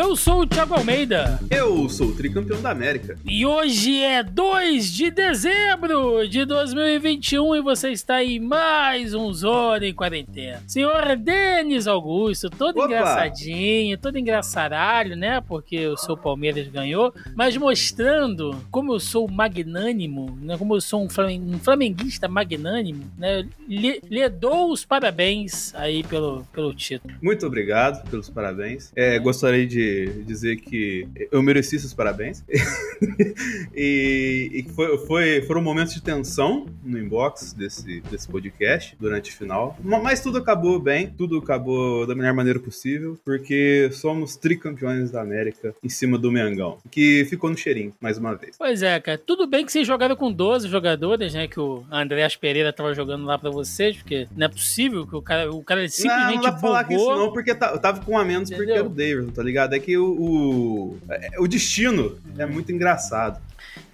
Eu sou o Thiago Almeida. Eu sou o tricampeão da América. E hoje é 2 de dezembro de 2021 e você está em mais um Zona em Quarentena. Senhor Denis Augusto, todo Opa. engraçadinho, todo engraçaralho, né? Porque o seu Palmeiras ganhou, mas mostrando como eu sou magnânimo, né? Como eu sou um, flamen- flamenguista magnânimo, né? Lhe, lhe dou os parabéns aí pelo, pelo título. Muito obrigado pelos parabéns. É, gostaria de dizer que eu mereci esses parabéns. e e foi, foi- foram momentos de tensão no inbox desse, desse podcast durante o final. Ma- Mas tudo acabou bem, tudo acabou da melhor maneira possível, porque somos tricampeões da América em cima do Mengão, que ficou no cheirinho, mais uma vez. Pois é, cara. Tudo bem que vocês jogaram com 12 jogadores, né? Que o Andréas Pereira tava jogando lá pra vocês, porque não é possível que o cara, o cara Não, simplesmente não dá pra falar que isso bugou. não, porque tá- eu tava com um a menos porque Entendeu? era o Davidson, tá ligado? É que o, o, o destino é muito engraçado.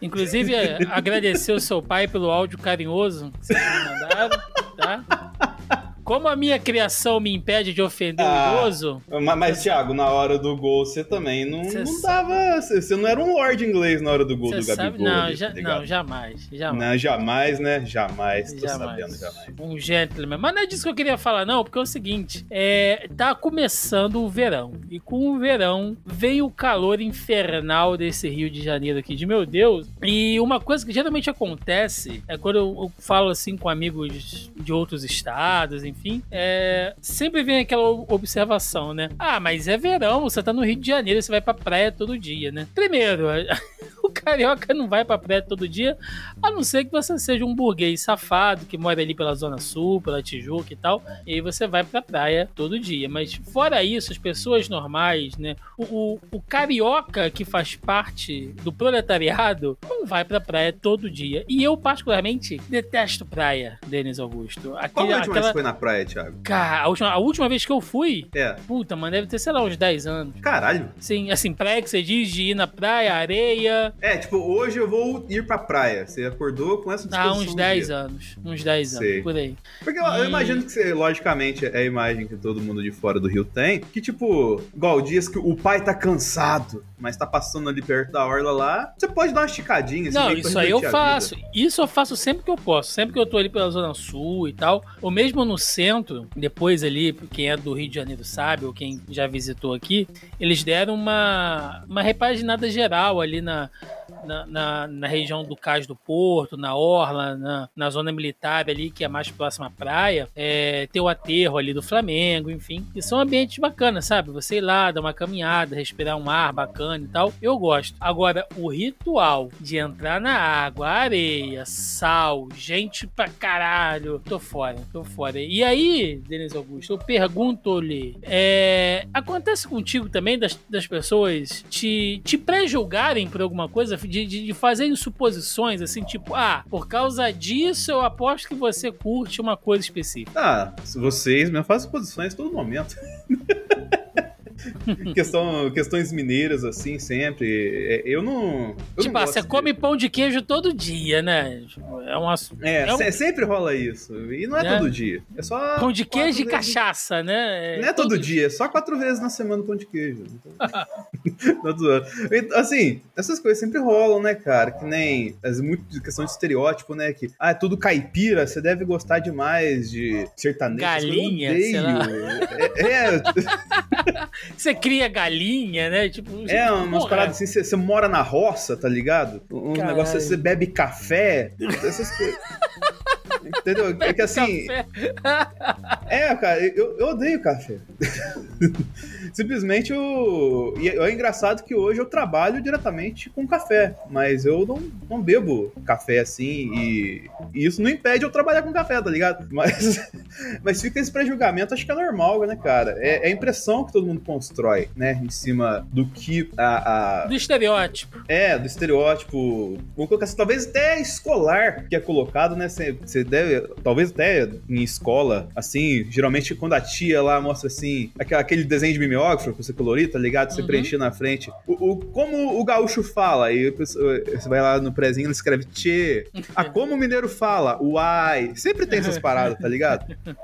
Inclusive, agradecer o seu pai pelo áudio carinhoso que vocês me mandaram, tá? Como a minha criação me impede de ofender Ah, o idoso, Mas, mas, Thiago, na hora do gol você também não, Cê não dava. Você não era um Lord inglês na hora do gol do. Gabigol. Não, ali, já- tá não, jamais. Jamais. Não, jamais, né? Jamais. Tô Jamais. sabendo, jamais. Um gentleman. Mas não é disso que eu queria falar, não, porque é o seguinte: é, tá começando o verão. E com o verão vem o calor infernal desse Rio de Janeiro aqui, de meu Deus. E uma coisa que geralmente acontece é quando eu, eu falo assim com amigos de outros estados, enfim, é, sempre vem aquela observação, né? Ah, mas é verão, você tá no Rio de Janeiro, você vai pra praia todo dia, né? Primeiro, carioca não vai pra praia todo dia, a não ser que você seja um burguês safado que mora ali pela Zona Sul, pela Tijuca e tal, e aí você vai pra praia todo dia. Mas fora isso, as pessoas normais, né? O, o, o carioca que faz parte do proletariado não vai pra praia todo dia. E eu, particularmente, detesto praia, Denis Augusto. Qual a última vez que aquela... foi na praia, Thiago? Cara, a última, a última vez que eu fui, É. puta, mano, deve ter, sei lá, uns 10 anos. Caralho. Sim, assim, praia que você diz de ir na praia, areia, É, tipo, hoje eu vou ir pra praia. Você acordou com essa disposição uns do 10 dia. anos. Uns 10 Sei. anos, por aí. Porque eu, eu E- imagino que você, logicamente, é a imagem que todo mundo de fora do Rio tem. Que, tipo, igual dias que o pai tá cansado, mas tá passando ali perto da orla lá, você pode dar uma esticadinha. assim, Não, isso aí eu faço. Isso eu faço sempre que eu posso. Sempre que eu tô ali pela Zona Sul e tal. Ou mesmo no centro, depois ali, quem é do Rio de Janeiro sabe, ou quem já visitou aqui, eles deram uma, uma repaginada geral ali na, na, na, na região do Cais do Porto, na Orla, na, na zona militar ali, que é mais próxima à praia. É, tem o aterro ali do Flamengo, enfim. E são ambientes bacanas, sabe? Você ir lá, dar uma caminhada, respirar um ar bacana e tal. Eu gosto. Agora, o ritual de entrar na água, areia, sal, gente pra caralho, tô fora, tô fora. E aí, Denis Augusto, eu pergunto-lhe: é, acontece contigo também das, das pessoas te, te pré-julgarem por alguma coisa, de, de, de fazerem suposições assim, tipo, ah, por causa disso eu aposto que você curte uma coisa específica. Ah, vocês mesmo fazem posições todo momento. Questão, questões mineiras, assim, sempre. É, Eu não. Eu tipo, não ah, você de- come pão de queijo todo dia, né? É um assunto. É, é um- se- sempre rola isso. E não é, Né? todo dia. É só. Pão de queijo e cachaça, né? Não é todo dia, é só quatro vezes na semana pão de queijo. Então, assim, essas coisas sempre rolam, né, cara? Que nem as, muito questão de estereótipo, né? Que, ah, é tudo caipira, você deve gostar demais de sertanejo. Eu Galinha, odeio. lá. É, é, Você cria galinha, né? Tipo, é umas porra, paradas assim, você, você mora na roça, tá ligado? Uns Caralho. negócios, você bebe café, essas coisas. Entendeu? É que assim. É, cara, eu, eu odeio café. Simplesmente o. E é engraçado que hoje eu trabalho diretamente com café, mas eu não, não bebo café assim e, e isso não impede eu trabalhar com café, tá ligado? Mas, mas fica esse pré-julgamento, acho que é normal, né, cara? É, é a impressão que todo mundo constrói, né, em cima do que a, a- Do estereótipo. é, do estereótipo. Vamos colocar assim, talvez até escolar que é colocado, né? Você Talvez até em escola, assim, geralmente quando a tia lá mostra assim, aquele desenho de mimeógrafo que você colorir, tá ligado? Você uhum. preencher na frente. O, o, como o gaúcho fala, aí você vai lá no prezinho, ele escreve tchê. Ah, como o mineiro fala, uai. Sempre tem essas paradas, tá ligado?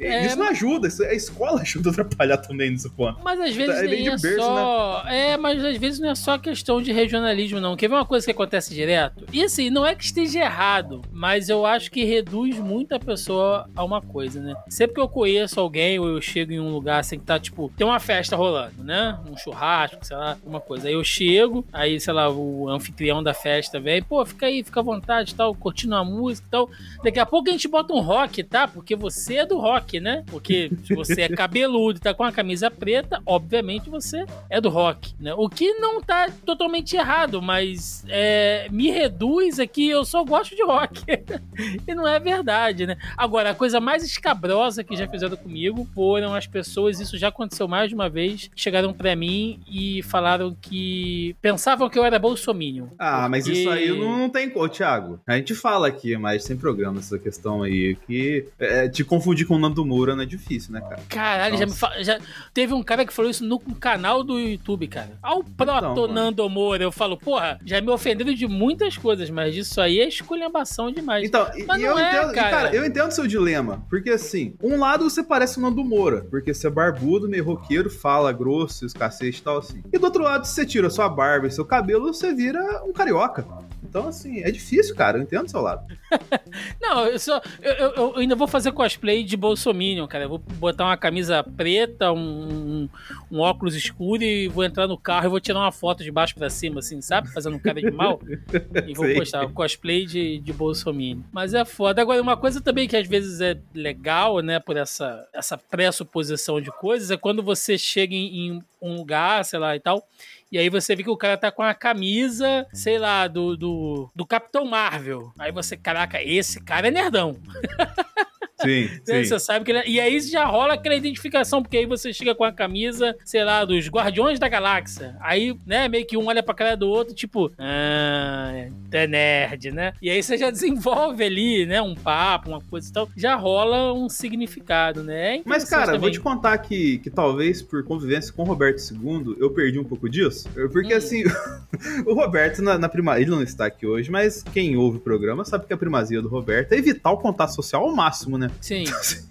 É, isso não ajuda, isso, a escola ajuda a atrapalhar também nesse ponto. Mas às vezes é, nem é berço, só... Né? É, mas às vezes não é só questão de regionalismo, não. Quer ver uma coisa que acontece direto? E assim, não é que esteja errado, mas eu acho que reduz muito a pessoa a uma coisa, né? Sempre que eu conheço alguém ou eu chego em um lugar assim que tá, tipo, tem uma festa rolando, né? Um churrasco, sei lá, uma coisa. Aí eu chego, aí, sei lá, o anfitrião da festa vem, pô, fica aí, fica à vontade tal, curtindo a música e tal. Daqui a pouco a gente bota um rock, tá? Porque você é do rock, né? Porque se você é cabeludo e tá com a camisa preta, obviamente você é do rock, né? O que não tá totalmente errado, mas é, me reduz aqui, eu só gosto de rock. e não é verdade, né? Agora, a coisa mais escabrosa que já fizeram comigo foram as pessoas, isso já aconteceu mais de uma vez, chegaram para mim e falaram que pensavam que eu era bolsominion. Ah, porque... mas isso aí não, não tem como, Thiago. A gente fala aqui, mas sem programa essa questão aí, que é, te confundir com o Nando Moura não é difícil, né, cara? Caralho, já, me fa... já teve um cara que falou isso no canal do YouTube, cara. Ao proto então, Nando Moura, eu falo, porra, já me ofenderam de muitas coisas, mas isso aí é esculhambação demais. Então, mas e eu é, entendo, cara. cara. eu entendo o seu dilema, porque assim, um lado você parece o Nando Moura, porque você é barbudo, meio roqueiro, fala grosso, os cacete e tal assim. E do outro lado, se você tira sua barba e seu cabelo, você vira um carioca. Então, assim, é difícil, cara. Eu entendo o seu lado. não, eu, só, eu, eu, eu, ainda vou fazer cosplay de Bolsominion, cara. Eu vou botar uma camisa preta, um, um, óculos escuro e vou entrar no carro e vou tirar uma foto de baixo pra cima, assim, sabe? Fazendo um cara de mal. e vou Sei. postar cosplay de, de Bolsominion. Mas é foda. Agora, uma coisa também que às vezes é legal, né, por essa, essa pressuposição de coisas, é quando você chega em, em um lugar, sei lá e tal e aí você vê que o cara tá com a camisa, sei lá, do, do, do Capitão Marvel. Aí você, caraca, esse cara é nerdão. Sim, sim. Você sabe que ele... É, e aí já rola aquela identificação, porque aí você chega com a camisa, sei lá, dos Guardiões da Galáxia. Aí, né, meio que um olha pra cara do outro, tipo, ah, é nerd, né? E aí você já desenvolve ali, né, um papo, uma coisa e tal. Já rola um significado, né? É Mas, cara, também. vou te contar que, que talvez por convivência com o Roberto II, eu perdi um pouco disso. Porque, hum. assim, o Roberto, na, na ele não está aqui hoje, mas quem ouve o programa sabe que a primazia do Roberto é evitar o contato social ao máximo, né? Sim.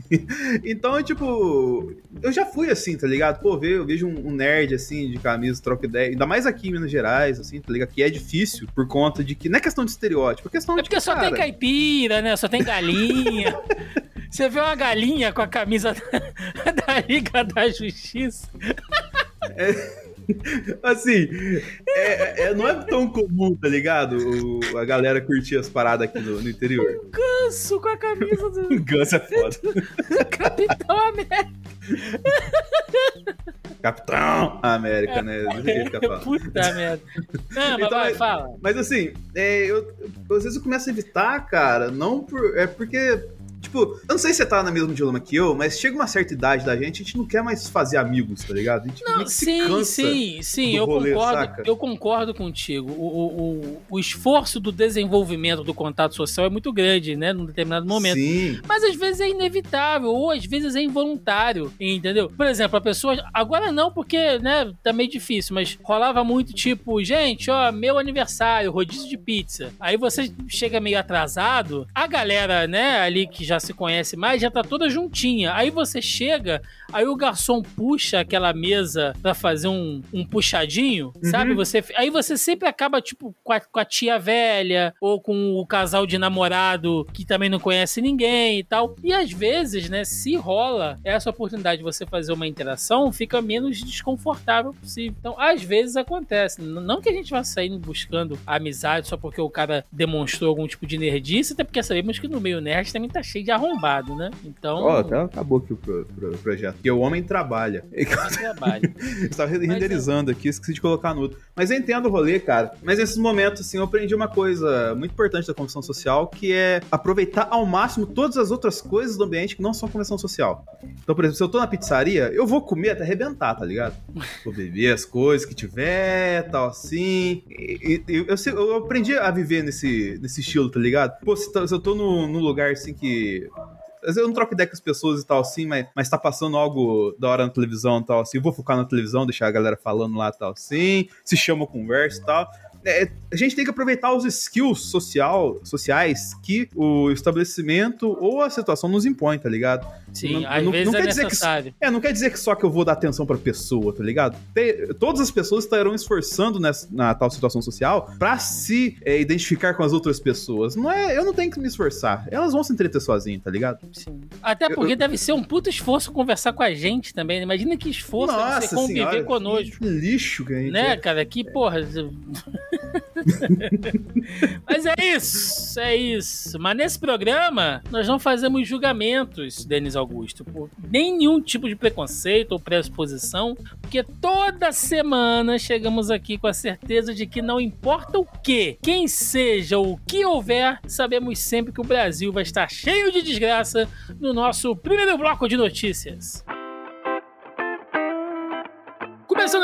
então, tipo, eu já fui assim, tá ligado? Pô, eu vejo um, nerd assim, de camisa, troca ideia, ainda mais aqui em Minas Gerais, assim, tá ligado? Que é difícil por conta de que não é questão de estereótipo, é questão é porque só cara... tem caipira, né? Só tem galinha. Você vê uma galinha com a camisa da, da Liga da Justiça. É. assim, é, é, não é tão comum, tá ligado? O, a galera curtir as paradas aqui no, no interior. Um ganso com a camisa do. ganso é foda. Capitão América. Capitão América, né? Do jeito que eu Puta merda. Não, então, vai, fala. Mas assim, é, eu, às vezes eu começo a evitar, cara, não por. É porque Tipo, eu não sei se você tá no mesmo dilema que eu, mas chega uma certa idade da gente, a gente não quer mais fazer amigos, tá ligado? A gente não, sim, sim, sim, eu rolê, concordo. Saca? Eu concordo contigo. O, o, o, esforço do desenvolvimento do contato social é muito grande, né? Num determinado momento. Sim. Mas às vezes é inevitável, ou às vezes é involuntário, entendeu? Por exemplo, a pessoa. Agora não, porque, né, tá meio difícil, mas rolava muito tipo, gente, ó, meu aniversário, rodízio de pizza. Aí você chega meio atrasado, a galera, né, ali que já se conhece mais, já tá toda juntinha. Aí você chega, aí o garçom puxa aquela mesa pra fazer um, um puxadinho, uhum. sabe? Você, aí você sempre acaba, tipo, com a, com a, tia velha, ou com o casal de namorado que também não conhece ninguém e tal. E às vezes, né, se rola essa oportunidade de você fazer uma interação, fica menos desconfortável possível. Então, às vezes acontece. Não que a gente vá saindo buscando amizade só porque o cara demonstrou algum tipo de nerdice, até porque sabemos que no meio nerd também tá cheio cheio de arrombado, né? Então. Ó, oh, até acabou aqui o, pro, pro, projeto. Porque o homem trabalha. O homem trabalha. Estava renderizando é... aqui, esqueci de colocar no outro. Mas eu entendo o rolê, cara. Mas nesses momentos, assim, eu aprendi uma coisa muito importante da convenção social, que é aproveitar ao máximo todas as outras coisas do ambiente que não são convenção social. Então, por exemplo, se eu tô na pizzaria, eu vou comer até arrebentar, tá ligado? Vou beber as coisas que tiver, tal, assim. E, e, eu, eu, eu, aprendi a viver nesse, nesse estilo, tá ligado? Pô, se, se eu tô num lugar, assim, que vezes eu não troco ideia com as pessoas e tal assim, mas, mas tá passando algo da hora na televisão e tal assim, eu vou focar na televisão, deixar a galera falando lá e tal assim, se chama conversa e tal é, a gente tem que aproveitar os skills social, sociais que o estabelecimento ou a situação nos impõe, tá ligado? Sim, não, às não, vezes não é quer necessário. Que, é, não quer dizer que só que eu vou dar atenção pra pessoa, tá ligado? Tem, todas as pessoas estarão esforçando nessa, na tal situação social pra se é, identificar com as outras pessoas. Não é, eu não tenho que me esforçar. Elas vão se entreter sozinhas, tá ligado? Sim. Até porque eu, deve ser um puto esforço conversar com a gente também. Né? Imagina que esforço Nossa você conviver senhora, conosco. Que lixo que a gente Né, é. cara? Que porra. Mas é isso, é isso. Mas nesse programa, nós não fazemos julgamentos, Denis Augusto, por nenhum tipo de preconceito ou pressuposição, porque toda semana chegamos aqui com a certeza de que não importa o que, quem seja ou o que houver, sabemos sempre que o Brasil vai estar cheio de desgraça no nosso primeiro bloco de notícias.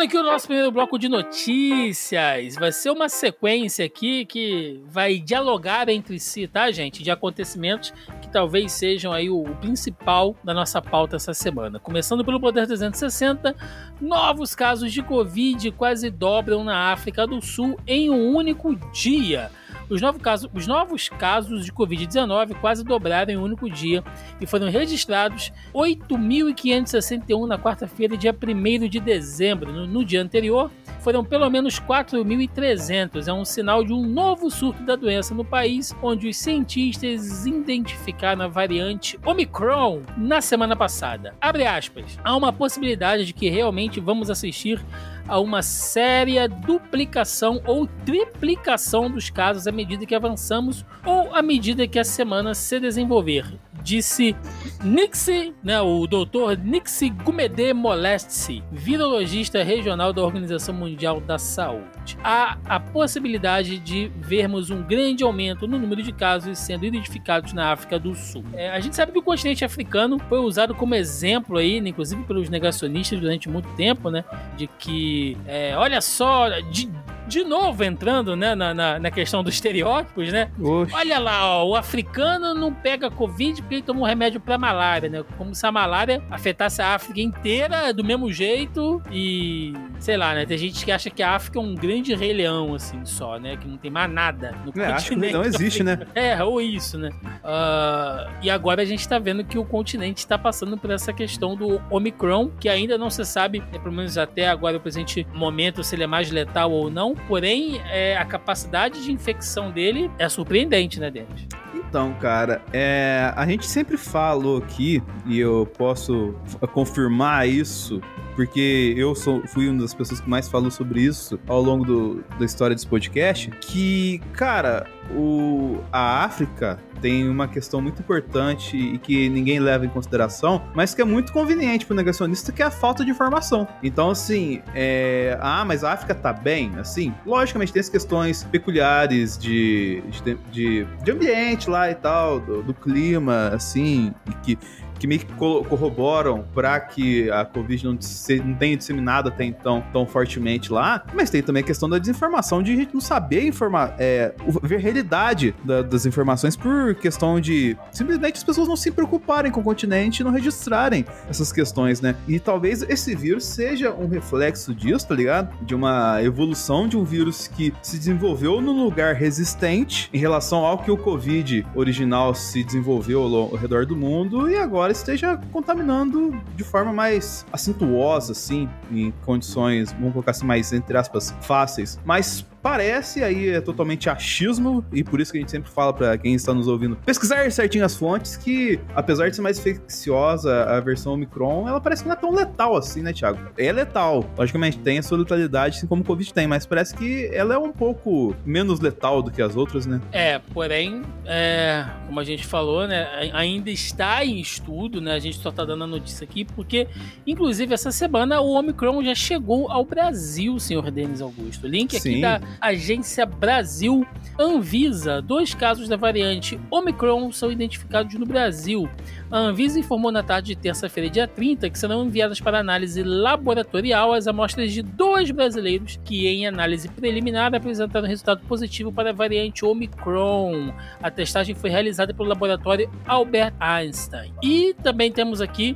Aqui o nosso primeiro bloco de notícias. Vai ser uma sequência aqui que vai dialogar entre si, tá, gente? De acontecimentos que talvez sejam aí o, principal da nossa pauta essa semana. Começando pelo Poder 360, novos casos de Covid quase dobram na África do Sul em um único dia. Os, novos casos, os novos casos de Covid-19 quase dobraram em um único dia e foram registrados 8.561 na quarta-feira, dia 1 de dezembro. No, no dia anterior, foram pelo menos 4.300. É um sinal de um novo surto da doença no país, onde os cientistas identificaram a variante Omicron na semana passada. Abre aspas. Há uma possibilidade de que realmente vamos assistir a uma séria duplicação ou triplicação dos casos à medida que avançamos ou à medida que a semana se desenvolver disse Nixie, né, o doutor Nixie Gumede Molesti, virologista regional da Organização Mundial da Saúde. Há a possibilidade de vermos um grande aumento no número de casos sendo identificados na África do Sul. É, a gente sabe que o continente africano foi usado como exemplo aí, né, inclusive pelos negacionistas durante muito tempo, né, de que, é, olha só, de, de novo entrando né, na, na, na questão dos estereótipos, né? Oxe. Olha lá, ó, o africano não pega Covid porque ele toma um remédio pra malária, né? Como se a malária afetasse a África inteira do mesmo jeito e, sei lá, né? Tem gente que acha que a África é um grande rei leão, assim, só, né? Que não tem mais nada no é, acho que não existe, né? É, ou isso, né? Uh, e agora a gente tá vendo que o continente está passando por essa questão do Omicron, que ainda não se sabe, né, pelo menos até agora, o presente momento, se ele é mais letal ou não porém é, a capacidade de infecção dele é surpreendente, né, Denis? Então, cara, é, a gente sempre falou aqui, e eu posso confirmar isso, porque eu sou, fui uma das pessoas que mais falou sobre isso ao longo do, da história desse podcast, que, cara, o, a África tem uma questão muito importante e que ninguém leva em consideração, mas que é muito conveniente pro negacionista, que é a falta de informação. Então, assim, é... ah, mas a África tá bem? Assim, logicamente tem as questões peculiares de, de, de, de ambiente lá e tal, do, do clima, assim, que que me corroboram para que a Covid não, não tenha disseminado até então tão fortemente lá, mas tem também a questão da desinformação, de a gente não saber informar, é, ver a realidade da, das informações por questão de simplesmente as pessoas não se preocuparem com o continente e não registrarem essas questões, né? E talvez esse vírus seja um reflexo disso, tá ligado? De uma evolução de um vírus que se desenvolveu num lugar resistente em relação ao que o Covid original se desenvolveu ao redor do mundo e agora esteja contaminando de forma mais acentuosa, assim, em condições, vamos colocar assim, mais, entre aspas, fáceis. Mas Parece, aí é totalmente achismo, e por isso que a gente sempre fala para quem está nos ouvindo pesquisar certinho as fontes, que apesar de ser mais infecciosa a versão Omicron, ela parece que não é tão letal assim, né, Thiago? É letal, logicamente tem a sua letalidade, assim como o Covid tem, mas parece que ela é um pouco menos letal do que as outras, né? É, porém, é, como a gente falou, né, ainda está em estudo, né, a gente só tá dando a notícia aqui, porque, inclusive, essa semana o Omicron já chegou ao Brasil, senhor Denis Augusto. Link aqui Sim. da Agência Brasil. Anvisa, dois casos da variante Omicron são identificados no Brasil. A Anvisa informou na tarde de terça-feira, dia 30, que serão enviadas para análise laboratorial as amostras de dois brasileiros que, em análise preliminar, apresentaram resultado positivo para a variante Omicron. A testagem foi realizada pelo laboratório Albert Einstein. E também temos aqui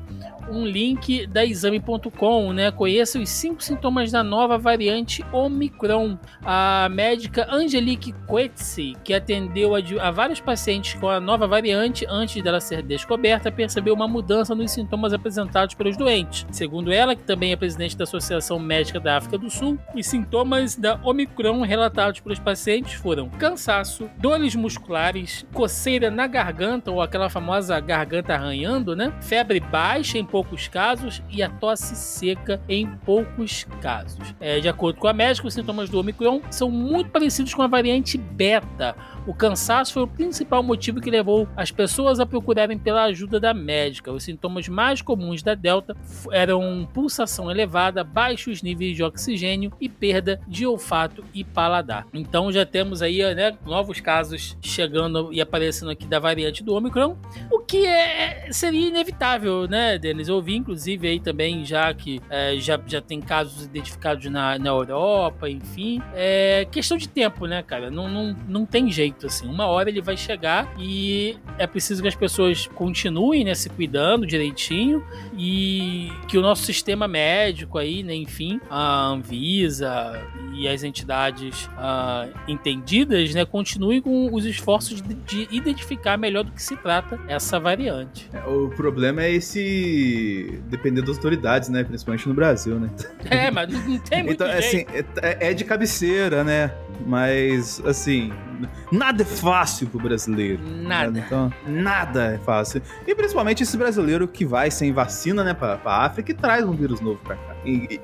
um link da exame.com, né? Conheça os cinco sintomas da nova variante Omicron. A médica Angelique Coetzee, que atendeu a, a, vários pacientes com a nova variante antes dela ser descoberta, percebeu uma mudança nos sintomas apresentados pelos doentes. Segundo ela, que também é presidente da Associação Médica da África do Sul, os sintomas da Omicron relatados pelos pacientes foram cansaço, dores musculares, coceira na garganta ou aquela famosa garganta arranhando, né? Febre baixa em poucos casos e a tosse seca em poucos casos. É, de acordo com a médica, os sintomas do Omicron são muito parecidos com a variante Beta. O cansaço foi o principal motivo que levou as pessoas a procurarem pela ajuda da médica. Os sintomas mais comuns da Delta eram pulsação elevada, baixos níveis de oxigênio e perda de olfato e paladar. Então já temos aí né, novos casos chegando e aparecendo aqui da variante do Omicron, o que é, seria inevitável, né, Denis? Eu ouvi, inclusive, aí também, já que é, já, já tem casos identificados na, na Europa, enfim. É questão de tempo, né, cara? Não, não, não tem jeito, assim. Uma hora ele vai chegar e é preciso que as pessoas continuem, né, se cuidando direitinho e que o nosso sistema médico aí, né, enfim, a Anvisa e as entidades uh, entendidas, né, continuem com os esforços de, de identificar melhor do que se trata essa variante. É, o problema é esse depender das autoridades, né? Principalmente no Brasil, né? É, mas não tem muito então, assim, é, é de cabeceira, né? Mas, assim, nada é fácil pro brasileiro. Nada. Né? Então, nada é fácil. E principalmente esse brasileiro que vai sem vacina, né, pra, pra África e traz um vírus novo pra cá.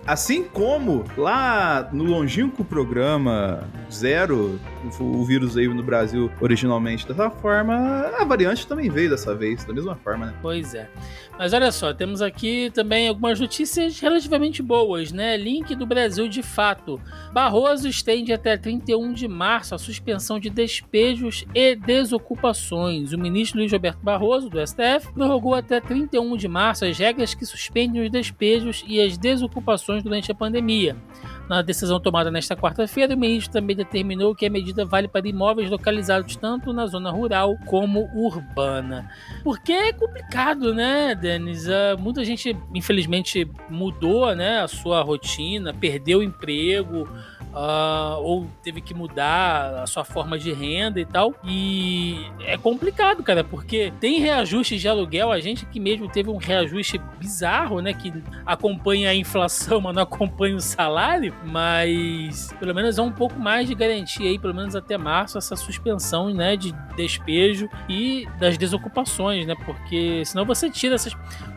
Assim como lá no longínquo programa Zero, o, o vírus veio no Brasil originalmente dessa forma, a variante também veio dessa vez, da mesma forma, né? Pois é. Mas olha só, temos aqui também algumas notícias relativamente boas, né? Link do Brasil de fato. Barroso estende até 31 de março a suspensão de despejos e desocupações. O ministro Luiz Roberto Barroso, do STF, prorrogou até 31 de março as regras que suspendem os despejos e as desocupações durante a pandemia. Na decisão tomada nesta quarta-feira, o ministro também determinou que a medida vale para imóveis localizados tanto na zona rural como urbana. Porque é complicado, né, Denis? Uh, muita gente, infelizmente, mudou né, a sua rotina, perdeu o emprego, uh, ou teve que mudar a sua forma de renda e tal. E é complicado, cara, porque tem reajustes de aluguel, a gente que mesmo teve um reajuste bizarro, né, que acompanha a inflação, mas não acompanha o salário, mas pelo menos é um pouco mais de garantia aí, pelo menos até março, essa suspensão, né, de despejo e das desocupações, né, porque senão você tira essas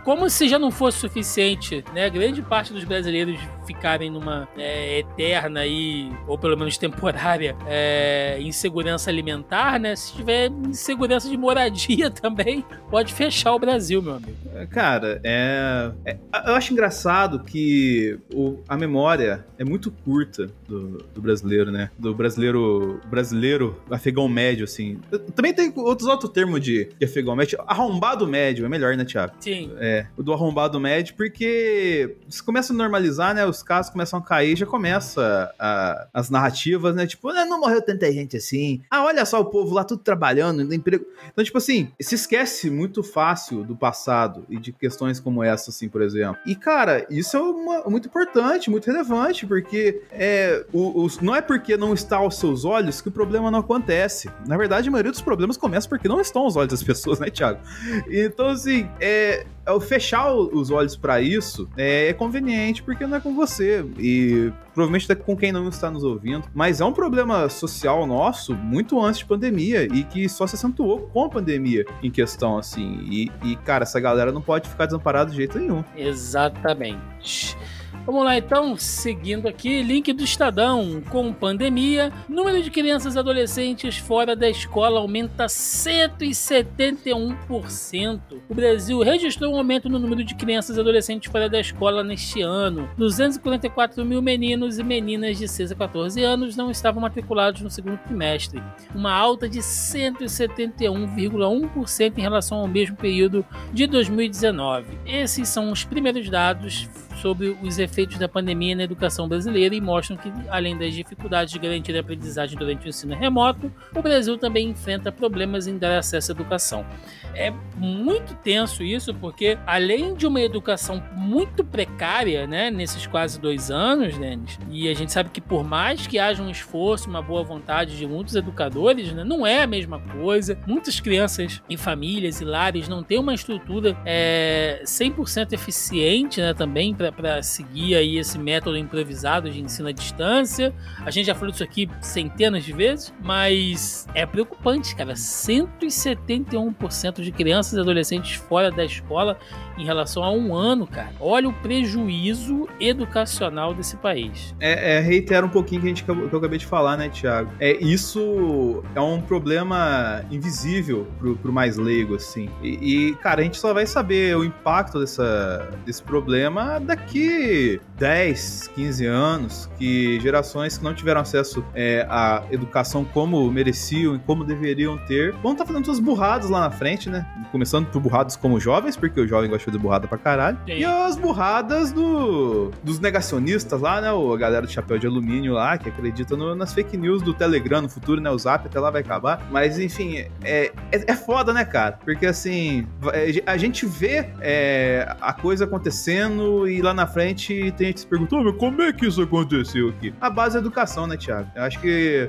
como se já não fosse suficiente, né? Grande parte dos brasileiros ficarem numa é, eterna aí, ou pelo menos temporária, é, insegurança alimentar, né? Se tiver insegurança de moradia também, pode fechar o Brasil, meu amigo. É, cara, é, é eu acho engraçado que o, a memória é muito curta do, do, brasileiro, né? Do brasileiro brasileiro afegão médio, assim. Também tem outros outro termo de, de afegão médio. Arrombado médio é melhor, né, Thiago? Sim. É, o do arrombado médio, porque se começa a normalizar, né? Os casos começam a cair, já começa a, as narrativas, né? Tipo, ah, não morreu tanta gente assim. Ah, olha só o povo lá tudo trabalhando, no emprego. Então, tipo assim, se esquece muito fácil do passado e de questões como essa, assim, por exemplo. E, cara, isso é uma, muito importante, muito relevante, porque é, o, o, não é porque não está aos seus olhos que o problema não acontece. Na verdade, a maioria dos problemas começa porque não estão aos olhos das pessoas, né, Thiago? Então, assim, é, é fechar os olhos para isso é, é, conveniente porque não é com você e provavelmente é com quem não está nos ouvindo. Mas é um problema social nosso muito antes de pandemia e que só se acentuou com a pandemia em questão, assim. E, e cara, essa galera não pode ficar desamparada de jeito nenhum. Exatamente. Vamos lá então, seguindo aqui, link do Estadão. Com pandemia, número de crianças e adolescentes fora da escola aumenta 171%. O Brasil registrou um aumento no número de crianças e adolescentes fora da escola neste ano. 244 mil meninos e meninas de 6 a 14 anos não estavam matriculados no segundo trimestre, uma alta de 171,1% em relação ao mesmo período de 2019. Esses são os primeiros dados sobre os efeitos da pandemia na educação brasileira e mostram que, além das dificuldades de garantir a aprendizagem durante o ensino remoto, o Brasil também enfrenta problemas em dar acesso à educação. É muito tenso isso, porque além de uma educação muito precária, né, nesses quase dois anos, Denis, e a gente sabe que por mais que haja um esforço, uma boa vontade de muitos educadores, né, não é a mesma coisa. Muitas crianças e famílias e lares não têm uma estrutura é, 100% eficiente né, também para seguir aí esse método improvisado de ensino à distância. A gente já falou disso aqui centenas de vezes, mas é preocupante, cara. 171% de crianças e adolescentes fora da escola em relação a um ano, cara. Olha o prejuízo educacional desse país. É, é reitera um pouquinho que, a gente, que eu acabei de falar, né, Tiago? É, isso é um problema invisível pro, pro mais leigo, assim. E, e, cara, a gente só vai saber o impacto dessa, desse problema daqui 10, 15 anos, que gerações que não tiveram acesso é, à educação como mereciam e como deveriam ter, vão estar tá fazendo suas burradas lá na frente, né? Começando por burradas como jovens, porque o jovem gosta de fazer burrada pra caralho. Sim. E as burradas do, dos negacionistas lá, né? O, a galera do chapéu de alumínio lá, que acredita no, nas fake news do Telegram no futuro, né? O Zap até lá vai acabar. Mas, enfim, é, é, é foda, né, cara? Porque, assim, a gente vê é, a coisa acontecendo e lá na frente tem gente se perguntando, mas como é que isso aconteceu aqui? A base é educação, né, Thiago? Eu acho que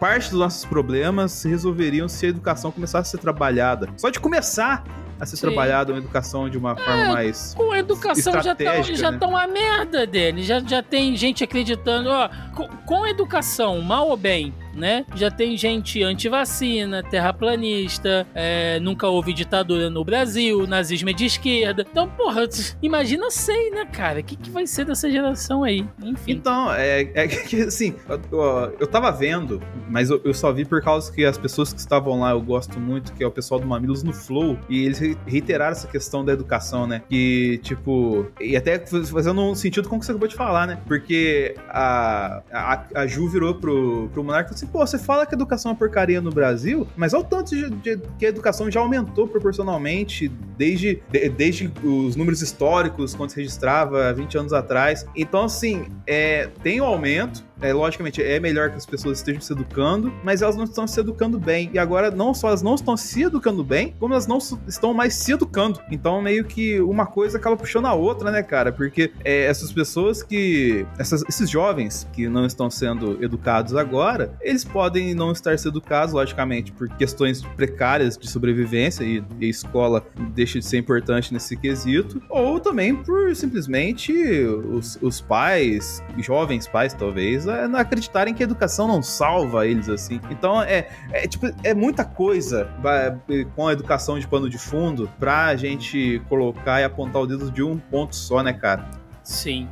parte dos nossos problemas se resolveriam se a educação começasse a ser trabalhada. Só de começar a ser Sim. trabalhada uma educação de uma forma é, mais. Com a educação já estão já né? Tão a merda dele. Já, já tem gente acreditando, ó, com, com educação, mal ou bem, né? Já tem gente anti-vacina, terraplanista, é, nunca houve ditadura no Brasil, nazismo é de esquerda. Então, porra, imagina sei, né, cara? O que, que vai ser dessa geração aí? Enfim. Então, é, é que assim, eu, eu tava vendo, mas eu, eu, só vi por causa que as pessoas que estavam lá eu gosto muito, que é o pessoal do Mamilos no Flow, e eles reiteraram essa questão da educação, né? Que, tipo, e até fazendo um sentido com o que você acabou de falar, né? Porque a, a, a Ju virou pro, pro Monarca assim, pô, você fala que educação é uma porcaria no Brasil, mas olha o tanto de, de, que a educação já aumentou proporcionalmente desde, de, desde os números históricos, quando se registrava 20 anos atrás. Então, assim, é, tem o um aumento, é, logicamente, é melhor que as pessoas estejam se educando, mas elas não estão se educando bem. E agora, não só elas não estão se educando bem, como elas não estão mais se educando. Então, meio que uma coisa acaba puxando a outra, né, cara? Porque é, essas pessoas que. Essas, esses jovens que não estão sendo educados agora, eles podem não estar sendo educados, logicamente, por questões precárias de sobrevivência e, e a escola deixa de ser importante nesse quesito, ou também por simplesmente os, os pais, jovens pais talvez, não acreditarem que a educação não salva eles assim. Então é, é tipo é muita coisa com a educação de pano de fundo pra gente colocar e apontar o dedo de um ponto só, né, cara? Sim.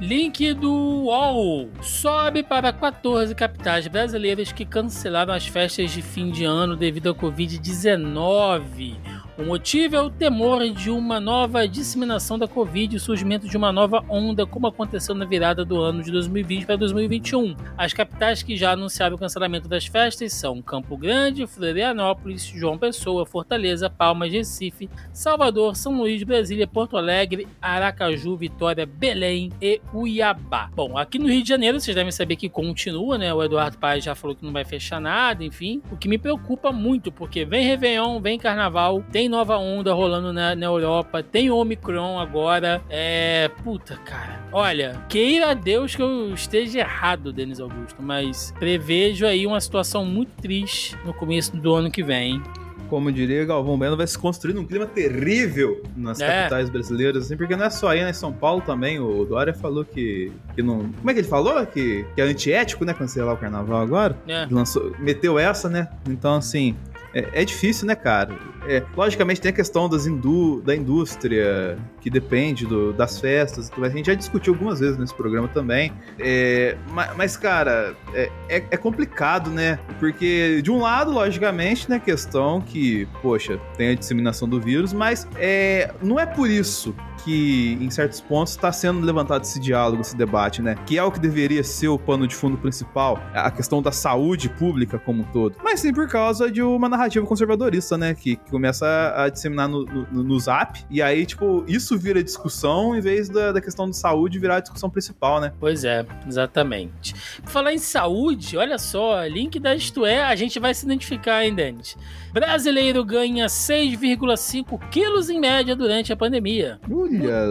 Link do UOL sobe para 14 capitais brasileiras que cancelaram as festas de fim de ano devido à Covid-19. O motivo é o temor de uma nova disseminação da Covid e o surgimento de uma nova onda, como aconteceu na virada do ano de 2020 para 2021. As capitais que já anunciaram o cancelamento das festas são Campo Grande, Florianópolis, João Pessoa, Fortaleza, Palmas, Recife, Salvador, São Luís, Brasília, Porto Alegre, Aracaju, Vitória, Belém e Cuiabá. Bom, aqui no Rio de Janeiro vocês devem saber que continua, né? O Eduardo Paes já falou que não vai fechar nada, enfim. O que me preocupa muito, porque vem Réveillon, vem Carnaval, tem tem nova onda rolando na, na Europa, tem Omicron agora. É. Puta, cara. Olha, queira Deus que eu esteja errado, Denis Augusto, mas prevejo aí uma situação muito triste no começo do ano que vem. Como diria Galvão Bueno, vai se construir um clima terrível nas é. capitais brasileiras, assim, porque não é só aí, né? São Paulo também, o Dória falou que, que não. Como é que ele falou? Que, que é antiético, né? Cancelar o carnaval agora. É. Lançou, meteu essa, né? Então, assim, é, é difícil, né, cara? É, logicamente tem a questão das indú da indústria, que depende do, das festas, a gente já discutiu algumas vezes nesse programa também. É, mas, mas, cara, é, é, é, complicado, né? Porque, de um lado, logicamente, né, questão que, poxa, tem a disseminação do vírus, mas é, não é por isso que, em certos pontos, está sendo levantado esse diálogo, esse debate, né? Que é o que deveria ser o pano de fundo principal, a questão da saúde pública como um todo. Mas sim por causa de uma narrativa conservadorista, né? Que, que começa a disseminar no, no, no, zap. E aí, tipo, isso vira discussão em vez da, da questão de saúde virar a discussão principal, né? Pois é, exatamente. Por falar em saúde, olha só, link da Isto É, a gente vai se identificar, hein, Denis? Brasileiro ganha 6,5 quilos em média durante a pandemia.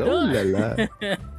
Olha, olha lá.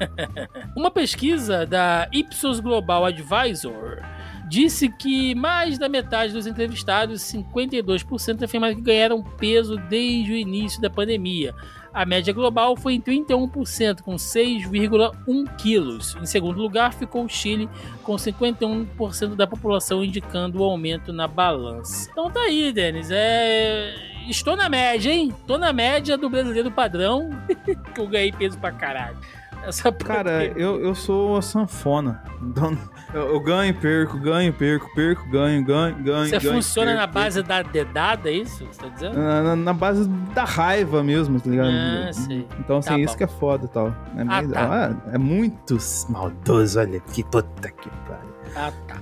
Uma pesquisa da Ipsos Global Advisor disse que mais da metade dos entrevistados, 52%, afirmaram que ganharam peso desde o início da pandemia. A média global foi em 31%, com 6,1 quilos. Em segundo lugar ficou o Chile, com 51% da população indicando o aumento na balança. Então tá aí, Denis. É... Estou na média, hein? Estou na média do brasileiro padrão, que eu ganhei peso pra caralho. Essa Cara, eu, eu sou a sanfona. Então, eu, eu, ganho, perco, ganho, perco, perco, ganho, ganho, ganho. Você ganho, funciona perco, na base perco. da dedada, é isso? Você tá dizendo? Na, na, na, base da raiva mesmo, tá ligado? Ah, sei. Então, assim, tá isso bom. que é foda e tal. É, ah, meio, tá. é, é muito maldoso, olha que puta que pariu. Ah, tá.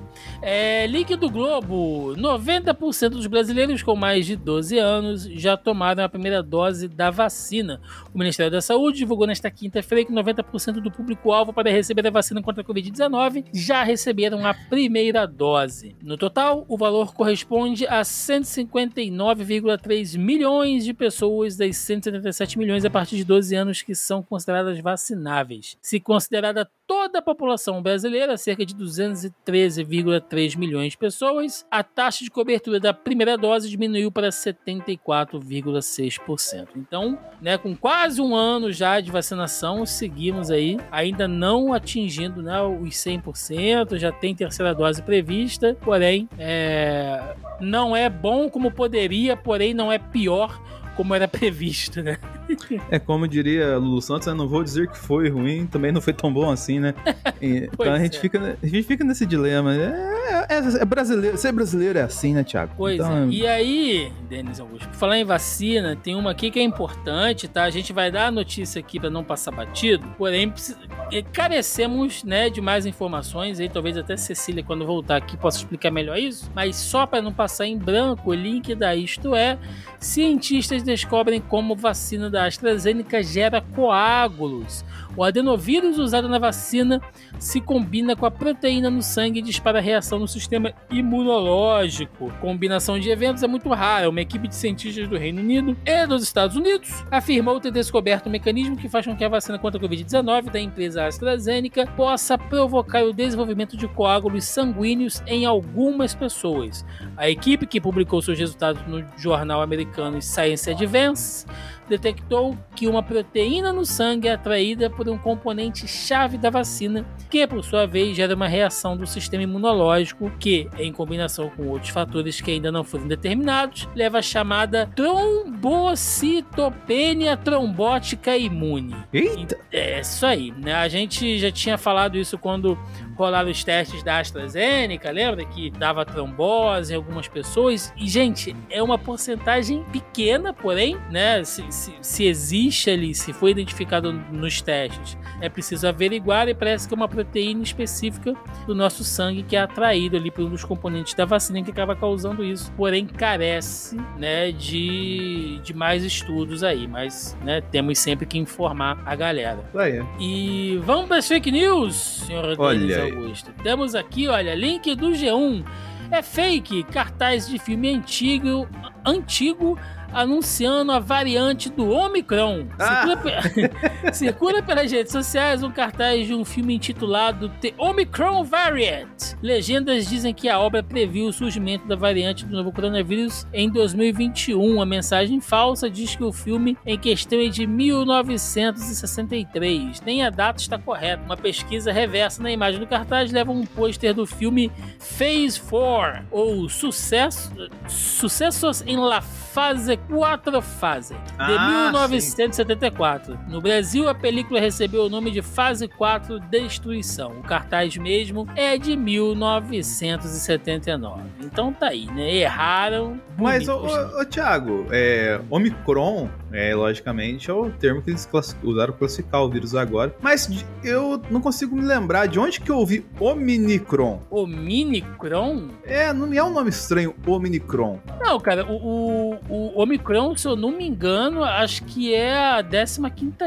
É, link do Globo: 90% dos brasileiros com mais de 12 anos já tomaram a primeira dose da vacina. O Ministério da Saúde divulgou nesta quinta-feira que 90% do público-alvo para receber a vacina contra a Covid-19 já receberam a primeira dose. No total, o valor corresponde a 159,3 milhões de pessoas das 177 milhões a partir de 12 anos que são consideradas vacináveis. Se considerada toda a população brasileira, cerca de 213,3 milhões de pessoas, a taxa de cobertura da primeira dose diminuiu para 74,6%. Então, né, com quase um ano já de vacinação, seguimos aí, ainda não atingindo né, os 100%, já tem terceira dose prevista, porém, é, não é bom como poderia, porém não é pior como era previsto, né? É como diria Lulu Santos, eu não vou dizer que foi ruim, também não foi tão bom assim, né? então a gente, é. fica, a gente fica nesse dilema. É, é, é, brasileiro, ser brasileiro é assim, né, Thiago? Pois então, é. E aí, Denis Augusto, por falar em vacina, tem uma aqui que é importante, tá? A gente vai dar a notícia aqui para não passar batido, porém carecemos, né, de mais informações, aí talvez até Cecília quando voltar aqui possa explicar melhor isso, mas só para não passar em branco, o link da Isto É, cientistas descobrem como vacina da AstraZeneca gera coágulos. O adenovírus usado na vacina se combina com a proteína no sangue e dispara reação no sistema imunológico. Combinação de eventos é muito rara. Uma equipe de cientistas do Reino Unido e dos Estados Unidos afirmou ter descoberto um mecanismo que faz com que a vacina contra a Covid-19 da empresa AstraZeneca possa provocar o desenvolvimento de coágulos sanguíneos em algumas pessoas. A equipe que publicou seus resultados no jornal americano Science Advance detectou que uma proteína no sangue é atraída por um componente chave da vacina, que por sua vez gera uma reação do sistema imunológico que, em combinação com outros fatores que ainda não foram determinados, leva a chamada trombocitopenia trombótica imune. Eita! É isso aí, né? A gente já tinha falado isso quando rolaram os testes da AstraZeneca, lembra que dava trombose em algumas pessoas? E gente, é uma porcentagem pequena, porém, né, se, se, se, existe ali, se foi identificado nos testes, é preciso averiguar e parece que é uma proteína específica do nosso sangue que é atraído ali por um dos componentes da vacina que acaba causando isso. Porém, carece, né, de, de mais estudos aí, mas, né, temos sempre que informar a galera. Aí. E vamos para as fake news, senhor Olha Augusto. Temos aqui, olha, link do G1. É fake, cartaz de filme antigo, antigo anunciando a variante do Omicron. Ah. Circula, circula pelas redes sociais um cartaz de um filme intitulado The Omicron Variant. Legendas dizem que a obra previu o surgimento da variante do novo coronavírus em 2021. A mensagem falsa diz que o filme em questão é de 1963. Nem a data está correta. Uma pesquisa reversa na imagem do cartaz leva um pôster do filme Phase 4, ou Sucesso, Sucessos em la Fase 4 Fase, de Ah, 1974. No Brasil, a película recebeu o nome de Fase 4 Destruição. O cartaz mesmo é de 1979. Então tá aí, né? Erraram. Mas, ô, bonito. ô, ô, Thiago, é, Omicron, é, logicamente, é o termo que eles usaram para classificar o vírus agora. Mas eu não consigo me lembrar de onde que eu ouvi Omicron. O Minicron? É, não é um nome estranho, Omicron. Não, cara, o, o, o Omicron, se eu não me engano, acho que é a 15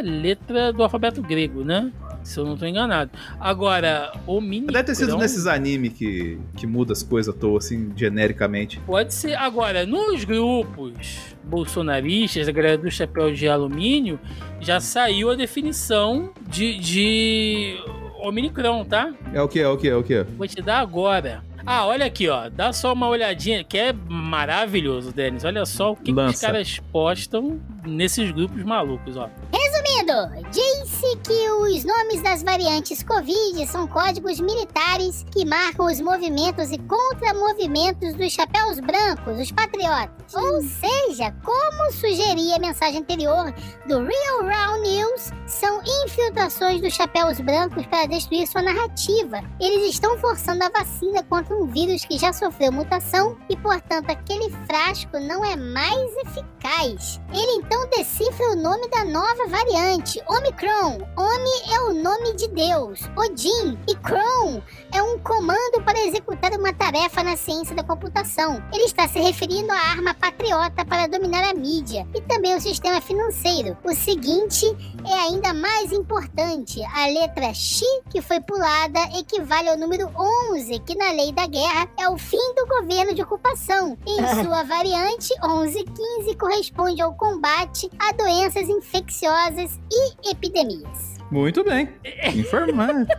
letra do alfabeto grego, né? Se eu não tô enganado. Agora, o Minicron... Deve ter sido nesses anime que, que muda as coisas à toa, assim, genericamente. Pode ser. Agora, nos grupos bolsonaristas, da galera do chapéu de alumínio, já saiu a definição de, de Omicron, tá? É o que? É o que? É o que? Vou te dar agora. Ah, olha aqui, ó. Dá só uma olhadinha, que é maravilhoso, Denis. Olha só o que, que os caras postam nesses grupos malucos, ó. Resumindo, disse que os nomes das variantes Covid são códigos militares que marcam os movimentos e contramovimentos dos chapéus brancos, os patriotas. Ou seja, como sugeria a mensagem anterior do Real Round News, são infiltrações dos chapéus brancos para destruir sua narrativa. Eles estão forçando a vacina contra um vírus que já sofreu mutação e, portanto, aquele frasco não é mais eficaz. Ele então decifra o nome da nova variante, Omicron. Omi é o nome de Deus, Odin, e Cron é um comando para executar uma tarefa na ciência da computação. Ele está se referindo à arma patriota para dominar a mídia e também o sistema financeiro. O seguinte é ainda mais importante. A letra X, que foi pulada, equivale ao número 11, que na lei da guerra é o fim do governo de ocupação. Em sua variante, 1115 corresponde ao combate a doenças infecciosas e epidemias. Muito bem. Informado.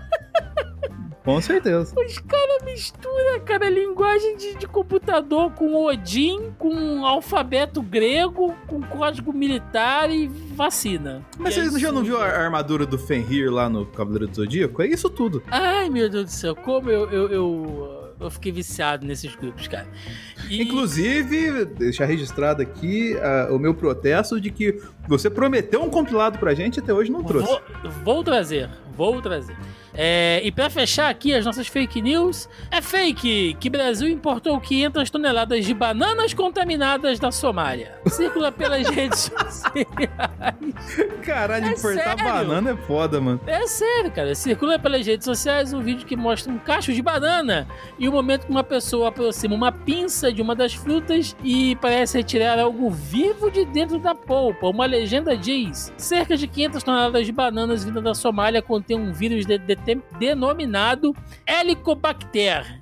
Com certeza. Os caras misturam, cara, linguagem de, de computador com Odin, com alfabeto grego, com código militar e vacina. Mas E é você já não viu a armadura do Fenrir lá no Cavaleiro do Zodíaco? É isso tudo. Ai, meu Deus do céu, como eu, eu, eu, eu fiquei viciado nesses grupos, cara. E- Inclusive, deixar registrado aqui ah, o meu protesto de que você prometeu um compilado pra gente e até hoje não trouxe. Vou, vou trazer, vou trazer. É, e pra fechar aqui as nossas fake news, é fake que Brasil importou 500 toneladas de bananas contaminadas da Somália. Circula pelas redes sociais. Caralho, É importar sério? banana é foda, mano. É sério, cara. Circula pelas redes sociais um vídeo que mostra um cacho de banana e o momento que uma pessoa aproxima uma pinça de uma das frutas e parece retirar algo vivo de dentro da polpa. Uma legenda diz: cerca de 500 toneladas de bananas vindas da Somália contém um vírus de- de- denominado Helicobacter.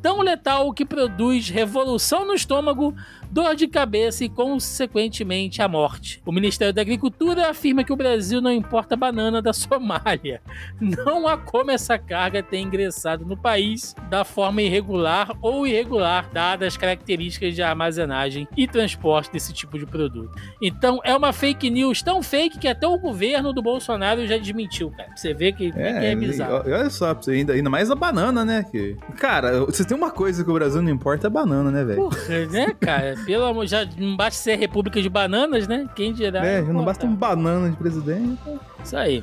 Tão letal que produz revolução no estômago, dor de cabeça e, consequentemente, a morte. O Ministério da Agricultura afirma que o Brasil não importa banana da Somália. Não há como essa carga ter ingressado no país da forma irregular ou irregular, dadas as características de armazenagem e transporte desse tipo de produto. Então, é uma fake news tão fake que até o governo do Bolsonaro já desmentiu, cara. Você vê que é, é bizarro. olha só, ainda, ainda mais a banana, né? Que, cara, você tem uma coisa que o Brasil não importa é banana, né, velho? Porra, né, cara? Pelo amor, já não basta ser república de bananas, né? Quem dirá? É, não basta um banana de presidente. Isso aí.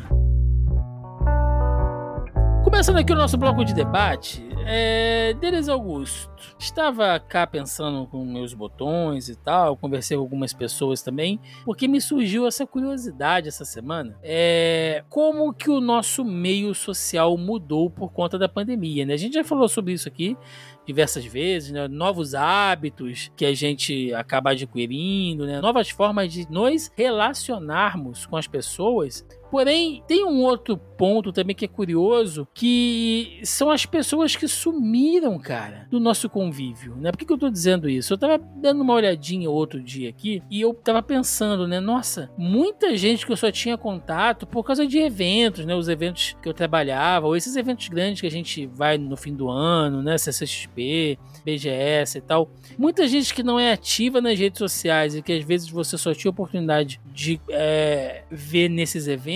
Começando aqui o nosso bloco de debate, é, Denis Augusto. Estava cá pensando com meus botões e tal, conversei com algumas pessoas também, porque me surgiu essa curiosidade essa semana. É, como que o nosso meio social mudou por conta da pandemia, né? A gente já falou sobre isso aqui diversas vezes, né? Novos hábitos que a gente acaba adquirindo, né? Novas formas de nos relacionarmos com as pessoas Porém, tem um outro ponto também que é curioso, que são as pessoas que sumiram, cara, do nosso convívio, né? Por que, que eu tô dizendo isso? Eu tava dando uma olhadinha outro dia aqui e eu tava pensando, né? Nossa, muita gente que eu só tinha contato por causa de eventos, né? Os eventos que eu trabalhava, ou esses eventos grandes que a gente vai no fim do ano, né? CCXP, BGS e tal. Muita gente que não é ativa nas redes sociais e que às vezes você só tinha oportunidade de é, ver nesses eventos,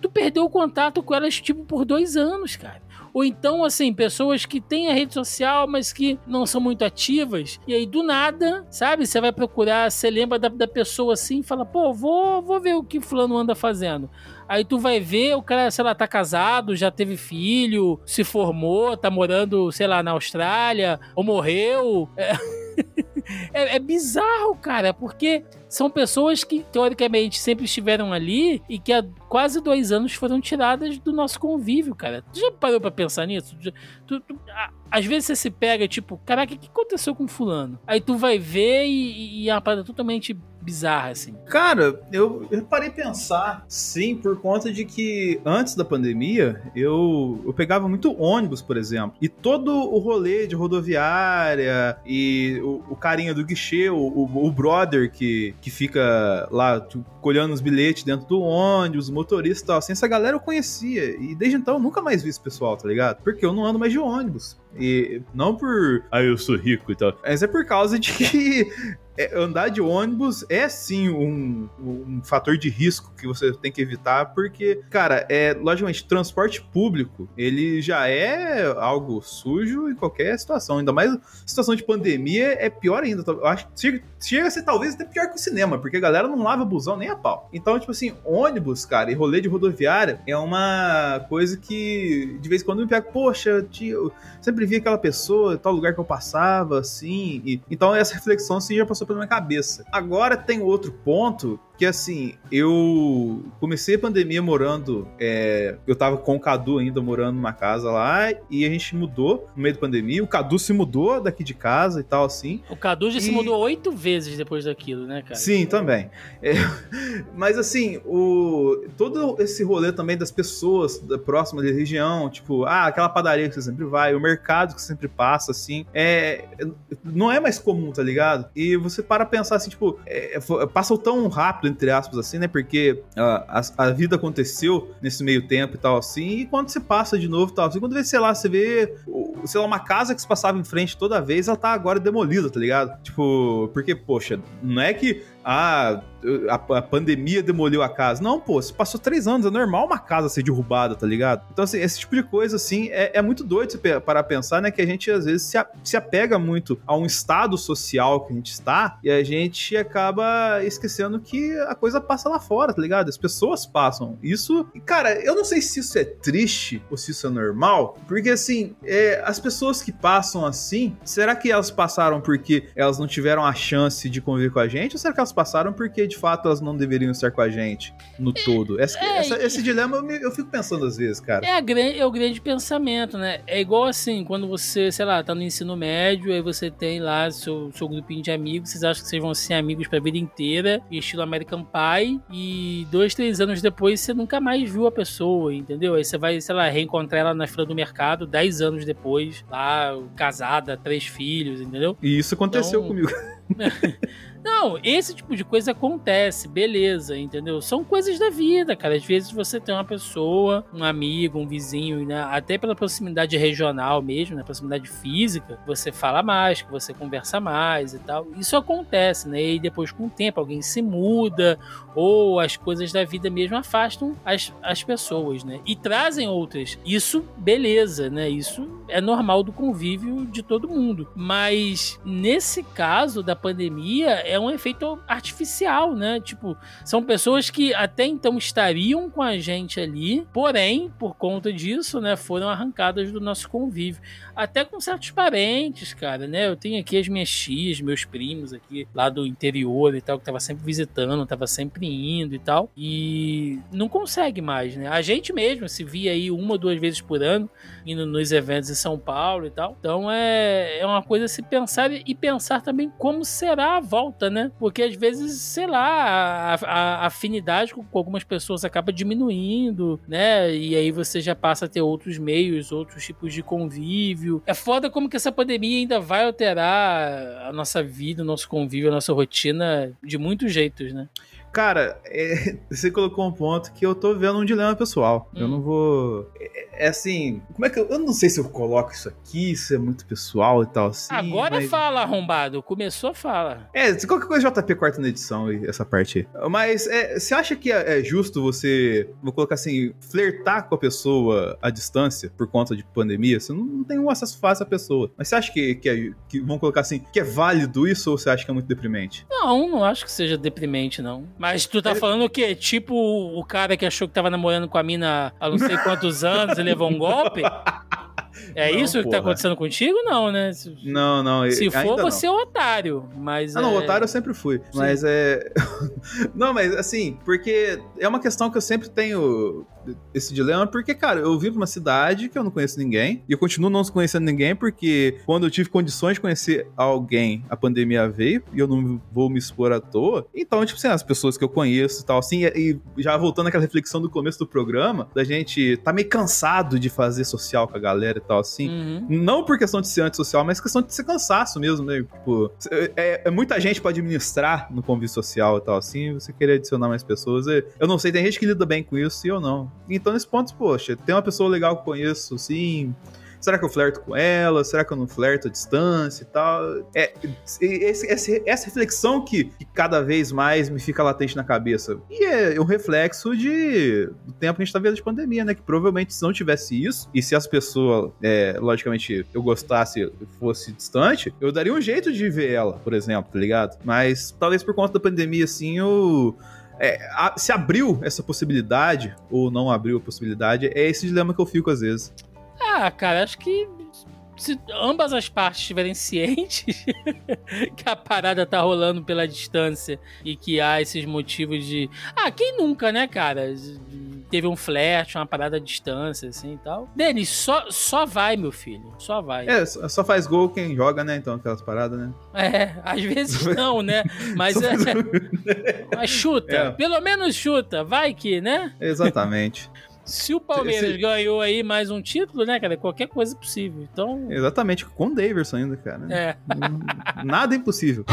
tu perdeu o contato com elas, tipo, por dois anos, cara. Ou então, assim, pessoas que têm a rede social, mas que não são muito ativas. E aí, do nada, sabe? Você vai procurar, você lembra da, da pessoa assim fala, pô, vou, vou ver o que fulano anda fazendo. Aí tu vai ver, o cara, sei lá, tá casado, já teve filho, se formou, tá morando, sei lá, na Austrália, ou morreu. É, é, é bizarro, cara, porque são pessoas que, teoricamente, sempre estiveram ali e que há quase dois anos foram tiradas do nosso convívio, cara. Tu já parou pra pensar nisso? Tu, tu, a, às vezes você se pega, tipo, caraca, o que aconteceu com fulano? Aí tu vai ver e, e é uma parada totalmente bizarra, assim. Cara, eu, eu parei pensar, sim, por conta de que antes da pandemia, eu, eu pegava muito ônibus, por exemplo. E todo o rolê de rodoviária e o, o carinha do guichê, o, o, o brother que, que fica lá colhendo os bilhetes dentro do ônibus, motorista e tal, assim, essa galera eu conhecia. E desde então eu nunca mais vi esse pessoal, tá ligado? Porque eu não ando mais de ônibus. E não por. Ah, eu sou rico e tal. Mas é por causa de que é, andar de ônibus é sim um, um fator de risco que você tem que evitar, porque, cara, é logicamente, transporte público ele já é algo sujo em qualquer situação, ainda mais situação de pandemia é pior ainda. Eu acho chega, chega a ser talvez até pior que o cinema, porque a galera não lava busão nem a pau. Então, tipo assim, ônibus, cara, e rolê de rodoviária é uma coisa que de vez em quando me pega, poxa, tio, sempre vi aquela pessoa, tal lugar que eu passava, assim. E, então essa reflexão assim já passou pela minha cabeça. Agora tem outro ponto que assim, eu comecei a pandemia morando. É, eu tava com o Cadu ainda morando numa casa lá e a gente mudou no meio da pandemia. O Cadu se mudou daqui de casa e tal, assim. O Cadu já e... se mudou oito vezes depois daquilo, né, cara? Sim, também. É, mas assim, o, todo esse rolê também das pessoas da próxima da região, tipo, ah, aquela padaria que você sempre vai, o mercado que você sempre passa, assim, é, não é mais comum, tá ligado? E você para pensar assim, tipo, é, passa tão rápido rápido, entre aspas, assim, né? Porque uh, a, a, vida aconteceu nesse meio tempo e tal, assim, e quando você passa de novo e tal, assim, quando vê, sei lá, você vê, sei lá, uma casa que se passava em frente toda vez, ela tá agora demolida, tá ligado? Tipo, porque, poxa, não é que ah, a, a, pandemia demoliu a casa. Não, pô, se passou três anos, é normal uma casa ser derrubada, tá ligado? Então, assim, esse tipo de coisa, assim, é, é muito doido você parar pensar, né? Que a gente, às vezes, se, a, se apega muito a um estado social que a gente está e a gente acaba esquecendo que a coisa passa lá fora, tá ligado? As pessoas passam. Isso, cara, eu não sei se isso é triste ou se isso é normal, porque, assim, é, as pessoas que passam assim, será que elas passaram porque elas não tiveram a chance de conviver com a gente ou será que elas passaram porque de fato elas não deveriam estar com a gente no é, todo. Essa, é, essa, esse dilema eu, me, eu, fico pensando às vezes, cara. É, é o grande pensamento, né? É igual assim, quando você, sei lá, tá no ensino médio, aí você tem lá seu, seu grupinho de amigos, vocês acham que vocês vão ser amigos pra vida inteira, estilo American Pie, e dois, três anos depois você nunca mais viu a pessoa, entendeu? Aí você vai, sei lá, reencontrar ela na fila do mercado dez anos depois, lá, casada, três filhos, entendeu? E isso aconteceu então... comigo. Não, esse tipo de coisa acontece, beleza, entendeu? São coisas da vida, cara. Às vezes você tem uma pessoa, um amigo, um vizinho, né? até pela proximidade regional mesmo, né? Proximidade física, você fala mais, que você conversa mais e tal. Isso acontece, né? E depois, com o tempo, alguém se muda, ou as coisas da vida mesmo afastam as, as pessoas, né? E trazem outras. Isso, beleza, né? Isso é normal do convívio de todo mundo. Mas nesse caso da pandemia, é um efeito artificial, né? Tipo, são pessoas que até então estariam com a gente ali, porém, por conta disso, né, foram arrancadas do nosso convívio. Até com certos parentes, cara, né? Eu tenho aqui as minhas tias, meus primos aqui lá do interior e tal, que tava sempre visitando, tava sempre indo e tal, e não consegue mais, né? A gente mesmo se via aí uma ou duas vezes por ano, indo nos eventos em São Paulo e tal. Então é, é uma coisa a se pensar e pensar também como será a volta volta, né? Porque às vezes, sei lá, a, a, afinidade com, com, algumas pessoas acaba diminuindo, né? E aí você já passa a ter outros meios, outros tipos de convívio. É foda como que essa pandemia ainda vai alterar a nossa vida, o nosso convívio, a nossa rotina de muitos jeitos, né? Cara, é, você colocou um ponto que eu tô vendo um dilema pessoal. Hum. Eu não vou. É, é, assim. Como é que eu. Eu não sei se eu coloco isso aqui, isso é muito pessoal e tal. Assim, Agora mas... fala, arrombado. Começou, fala. É, se qualquer coisa JP corta na edição essa parte aí. Mas é, você acha que é, é, justo você, vou colocar assim, flertar com a pessoa à distância por conta de pandemia? Você não, não tem um acesso fácil à pessoa. Mas você acha que, que, é, que, vamos colocar assim, que é válido isso ou você acha que é muito deprimente? Não, não acho que seja deprimente, não. Mas tu tá Ele... falando o quê? Tipo o cara que achou que tava namorando com a mina há não sei quantos anos e levou um golpe? É não, isso porra. que tá acontecendo contigo? Não, né? Não, não. Se for, você é um otário. Mas ah, é... não, otário eu sempre fui. Sim. Mas é. não, mas assim, porque é uma questão que eu sempre tenho esse dilema, porque, cara, eu vivo numa cidade que eu não conheço ninguém, e eu continuo não conhecendo ninguém, porque quando eu tive condições de conhecer alguém, a pandemia veio, e eu não vou me expor à toa. Então, tipo assim, as pessoas que eu conheço e tal, assim, e já voltando àquela reflexão do começo do programa, da gente tá meio cansado de fazer social com a galera e tal, assim. Uhum. Não por questão de ser antissocial, mas questão de ser cansaço mesmo, né? Tipo, é, é muita gente para administrar no convívio social e tal, assim, você querer adicionar mais pessoas. Eu não sei, tem gente que lida bem com isso e eu não. Então, nesse ponto, poxa, tem uma pessoa legal que eu conheço, sim. Será que eu flerto com ela? Será que eu não flerto à distância e tal? É, esse, esse, essa reflexão que, que, cada vez mais me fica latente na cabeça. E é um reflexo de, do tempo que a gente tá vendo de pandemia, né? Que provavelmente se não tivesse isso, e se as pessoas, é, logicamente, eu gostasse, fosse distante, eu daria um jeito de ver ela, por exemplo, tá ligado? Mas talvez por conta da pandemia, assim, eu é, a, se abriu essa possibilidade ou não abriu a possibilidade, é esse dilema que eu fico às vezes. Ah, cara, acho que se ambas as partes estiverem cientes que a parada tá rolando pela distância e que há esses motivos de. Ah, quem nunca, né, cara? Teve um flash, uma parada à distância, assim e tal. Denis, só, só vai, meu filho. Só vai. É, só faz gol quem joga, né? Então, aquelas paradas, né? É, às vezes não, né? Mas é. Mas chuta. É. Pelo menos chuta. Vai que, né? Exatamente. Se o Palmeiras Esse... ganhou aí mais um título, né, cara? Qualquer coisa é possível. Então. Exatamente, com o Daverson ainda, cara. É. Nada é impossível.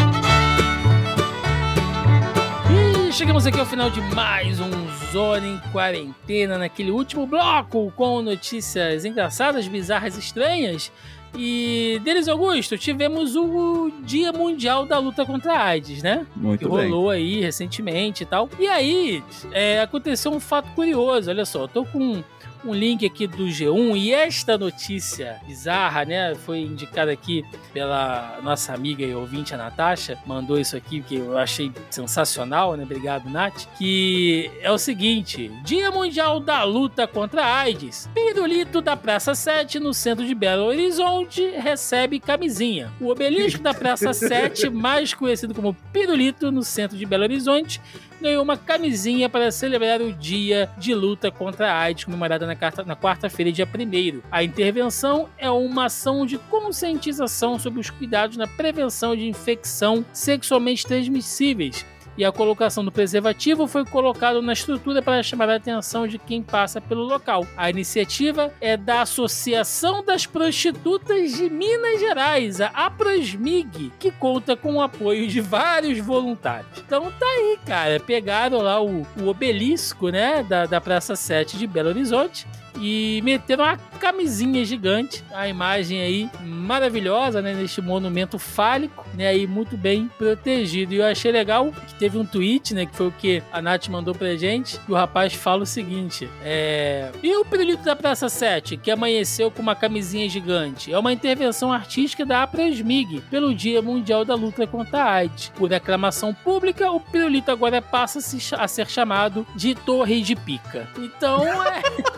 E chegamos aqui ao final de mais um Zona em Quarentena, naquele último bloco com notícias engraçadas, bizarras, estranhas. E, Denis Augusto, tivemos o Dia Mundial da Luta contra a AIDS, né? Muito que bem. rolou aí recentemente e tal. E aí, é, aconteceu um fato curioso. Olha só, eu tô com um link aqui do G1 e esta notícia bizarra, né, foi indicada aqui pela nossa amiga e ouvinte, a Natasha, mandou isso aqui que eu achei sensacional, né, obrigado, Nath, que é o seguinte, Dia Mundial da Luta contra a AIDS, Pirulito da Praça 7, no centro de Belo Horizonte, recebe camisinha. O obelisco da Praça 7, mais conhecido como Pirulito, no centro de Belo Horizonte, ganhou uma camisinha para celebrar o dia de luta contra a AIDS, comemorada na, na quarta-feira, dia 1. A intervenção é uma ação de conscientização sobre os cuidados na prevenção de infecção sexualmente transmissíveis e a colocação do preservativo foi colocado na estrutura para chamar a atenção de quem passa pelo local. A iniciativa é da Associação das Prostitutas de Minas Gerais, a APROSMIG, que conta com o apoio de vários voluntários. Então tá aí, cara. Pegaram lá o, o obelisco, né, da, da Praça 7 de Belo Horizonte e meteram uma camisinha gigante, a imagem aí maravilhosa, né, neste monumento fálico, né, aí muito bem protegido. E eu achei legal que teve um tweet, né, que foi o que a Nath mandou pra gente, e o rapaz fala o seguinte, é... E o pirulito da Praça 7, que amanheceu com uma camisinha gigante? É uma intervenção artística da Aprasmig pelo Dia Mundial da Luta contra a AIDS. Por aclamação pública, o pirulito agora passa a ser chamado de Torre de Pica. Então, é...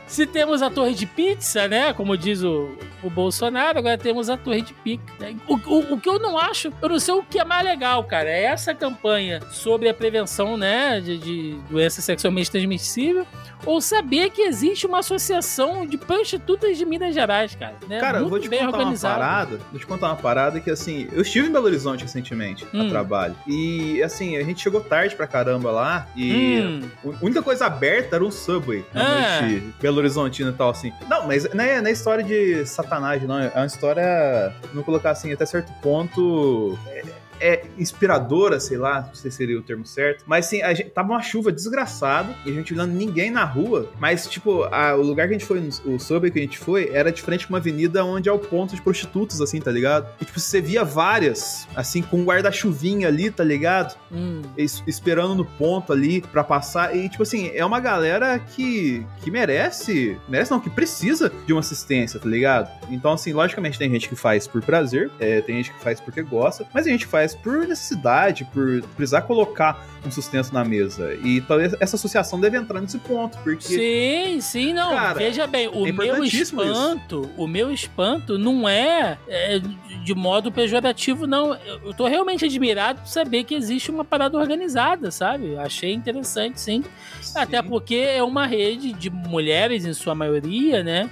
Se temos a torre de pizza, né? Como diz o, o Bolsonaro, agora temos a torre de pica. Né? O, o, o, que eu não acho, eu não sei o que é mais legal, cara. É essa campanha sobre a prevenção, né? De, de doença sexualmente transmissível ou saber que existe uma associação de prostitutas de Minas Gerais, cara. Né? Cara, Muito vou te contar organizado. uma parada. Vou te contar uma parada que, assim, eu estive em Belo Horizonte recentemente, hum. a trabalho. E, assim, a gente chegou tarde pra caramba lá. E hum. a única coisa aberta era um Subway na ah. noite Belo Horizontino e tal, assim. Não, mas não é, não é história de satanagem, não. É uma história, vamos colocar assim, até certo ponto. É, é inspiradora, sei lá, não sei se seria o termo certo. Mas sim, a gente, tava uma chuva desgraçada e a gente olhando ninguém na rua. Mas, tipo, a, o lugar que a gente foi, o Subway que a gente foi, era de frente uma avenida onde é o ponto de prostitutas, assim, tá ligado? E, tipo, você via várias, assim, com um guarda-chuvinha ali, tá ligado? Hum. Es, esperando no ponto ali pra passar. E, tipo assim, é uma galera que, que merece, merece não, que precisa de uma assistência, tá ligado? Então, assim, logicamente tem gente que faz por prazer, é, tem gente que faz porque gosta, mas tem gente faz faz por necessidade, por precisar colocar um sustento na mesa. E talvez essa associação deve entrar nesse ponto, porque. Sim, sim, não. Cara, veja bem, o é meu espanto, isso. o meu espanto não é, é, de modo pejorativo, não. Eu tô realmente admirado por saber que existe uma parada organizada, sabe? Achei interessante, sim. sim. Até porque é uma rede de mulheres, em sua maioria, né?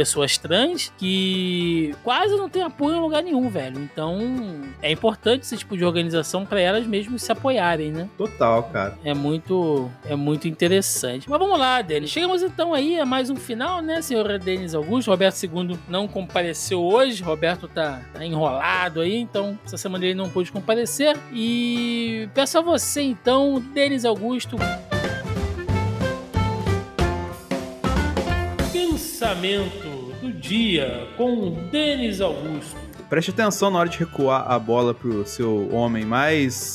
Pessoas trans que quase não tem apoio em lugar nenhum, velho. Então é importante esse tipo de organização para elas mesmas se apoiarem, né? Total, cara. É muito, é muito interessante. Mas vamos lá, Denis. Chegamos então aí a mais um final, né, senhor Denis Augusto? Roberto II não compareceu hoje. Roberto tá, tá enrolado aí, então essa semana ele não pôde comparecer. E peço a você então, Denis Augusto. Pensamento do dia com Denis Augusto. Preste atenção na hora de recuar a bola pro seu homem mais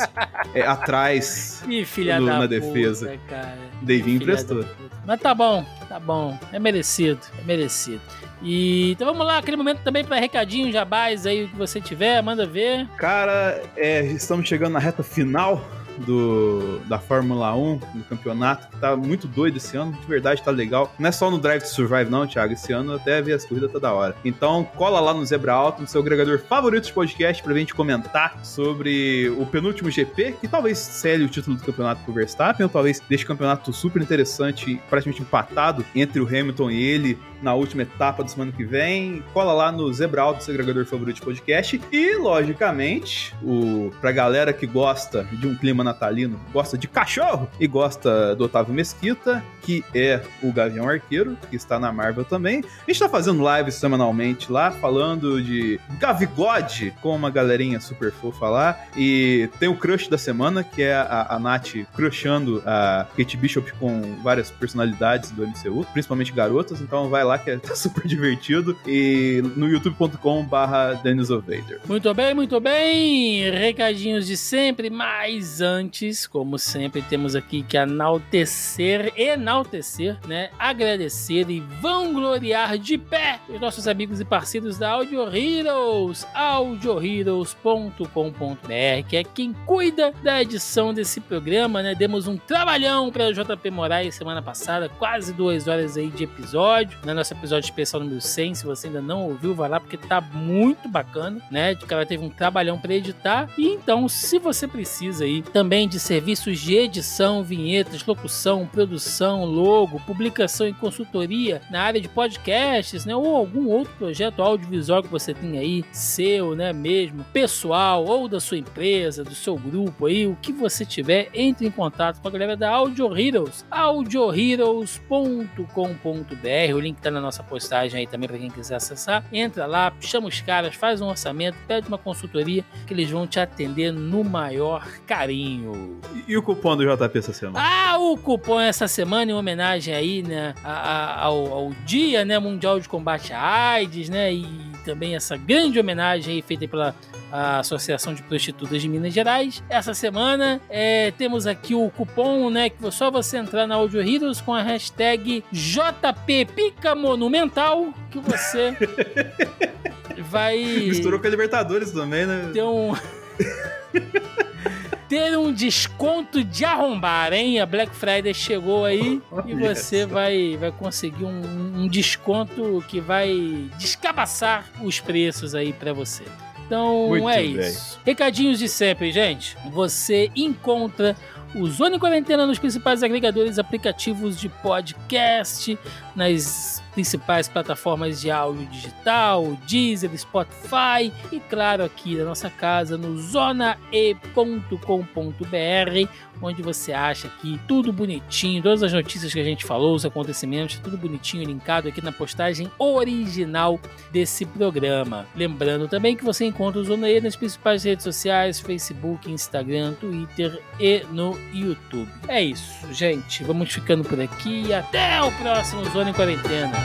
é, atrás Ih, filha do, da na puta, defesa. Cara. Davinho emprestou. Mas tá bom, tá bom. É merecido, é merecido. E então vamos lá, aquele momento também para recadinho, jabás aí, o que você tiver, manda ver. Cara, é, estamos chegando na reta final do, da Fórmula 1, do campeonato, que tá muito doido esse ano, de verdade tá legal. Não é só no Drive to Survive, não, Thiago. Esse ano até vi as corridas toda hora. Então, cola lá no Zebra Alto, no seu agregador favorito de podcast, pra gente comentar sobre o penúltimo GP, que talvez cele o título do campeonato pro Verstappen, ou talvez deixe o campeonato super interessante, praticamente empatado entre o Hamilton e ele na última etapa da semana que vem. Cola lá no Zebra Alto, seu agregador favorito de podcast. E, logicamente, o, pra galera que gosta de um clima natalino, gosta de cachorro e gosta do Otávio Mesquita, que é o Gavião Arqueiro, que está na Marvel também. A gente tá fazendo lives semanalmente lá, falando de Gavigode, com uma galerinha super fofa lá. E tem o crush da semana, que é a, a Nath crushando a Kate Bishop com várias personalidades do MCU, principalmente garotas. Então vai lá que tá super divertido. E no youtube.com/barra Dennis Vader. Muito bem, muito bem. Recadinhos de sempre, mas antes antes, como sempre, temos aqui que enaltecer, enaltecer, né? Agradecer e vangloriar de pé os nossos amigos e parceiros da Audio Heroes, audioheroes.com.br, que é quem cuida da edição desse programa, né? Demos um trabalhão para JP Moraes semana passada, quase duas horas aí de episódio, né? Nosso episódio especial número 100, se você ainda não ouviu, vai lá porque tá muito bacana, né? O cara teve um trabalhão para editar. E então, se você precisa aí também também de serviços de edição, vinhetas, locução, produção, logo, publicação e consultoria na área de podcasts, né, ou algum outro projeto audiovisual que você tem aí, seu, né, mesmo, pessoal ou da sua empresa, do seu grupo aí, o que você tiver, entre em contato com a galera da Audio Heroes, audioheroes.com.br, o link tá na nossa postagem aí também para quem quiser acessar. Entra lá, chama os caras, faz um orçamento, pede uma consultoria que eles vão te atender no maior carinho. E, o cupom do JP essa semana? Ah, o cupom essa semana em homenagem aí, né, ao, ao Dia né, Mundial de Combate à AIDS, né, e também essa grande homenagem feita pela a Associação de Prostitutas de Minas Gerais. Essa semana é, temos aqui o cupom, né? Que só você entrar na Audio Heroes com a hashtag JPPicaMonumental que você vai. Misturou com a Libertadores também, né? Ter um. ter um desconto de arrombar, hein? A Black Friday chegou aí e você vai, vai conseguir um, um desconto que vai descabaçar os preços aí para você. Então Muito é bem. isso. Recadinhos de sempre, gente. Você encontra o Zona Quarentena nos principais agregadores aplicativos de podcast, nas principais plataformas de áudio digital, Deezer, Spotify e claro aqui na nossa casa no zonae.com.br, onde você acha aqui tudo bonitinho, todas as notícias que a gente falou, os acontecimentos, tudo bonitinho linkado aqui na postagem original desse programa. Lembrando também que você encontra o Zona E nas principais redes sociais, Facebook, Instagram, Twitter e no YouTube. É isso, gente. Vamos ficando por aqui e até o próximo Zona em Quarentena.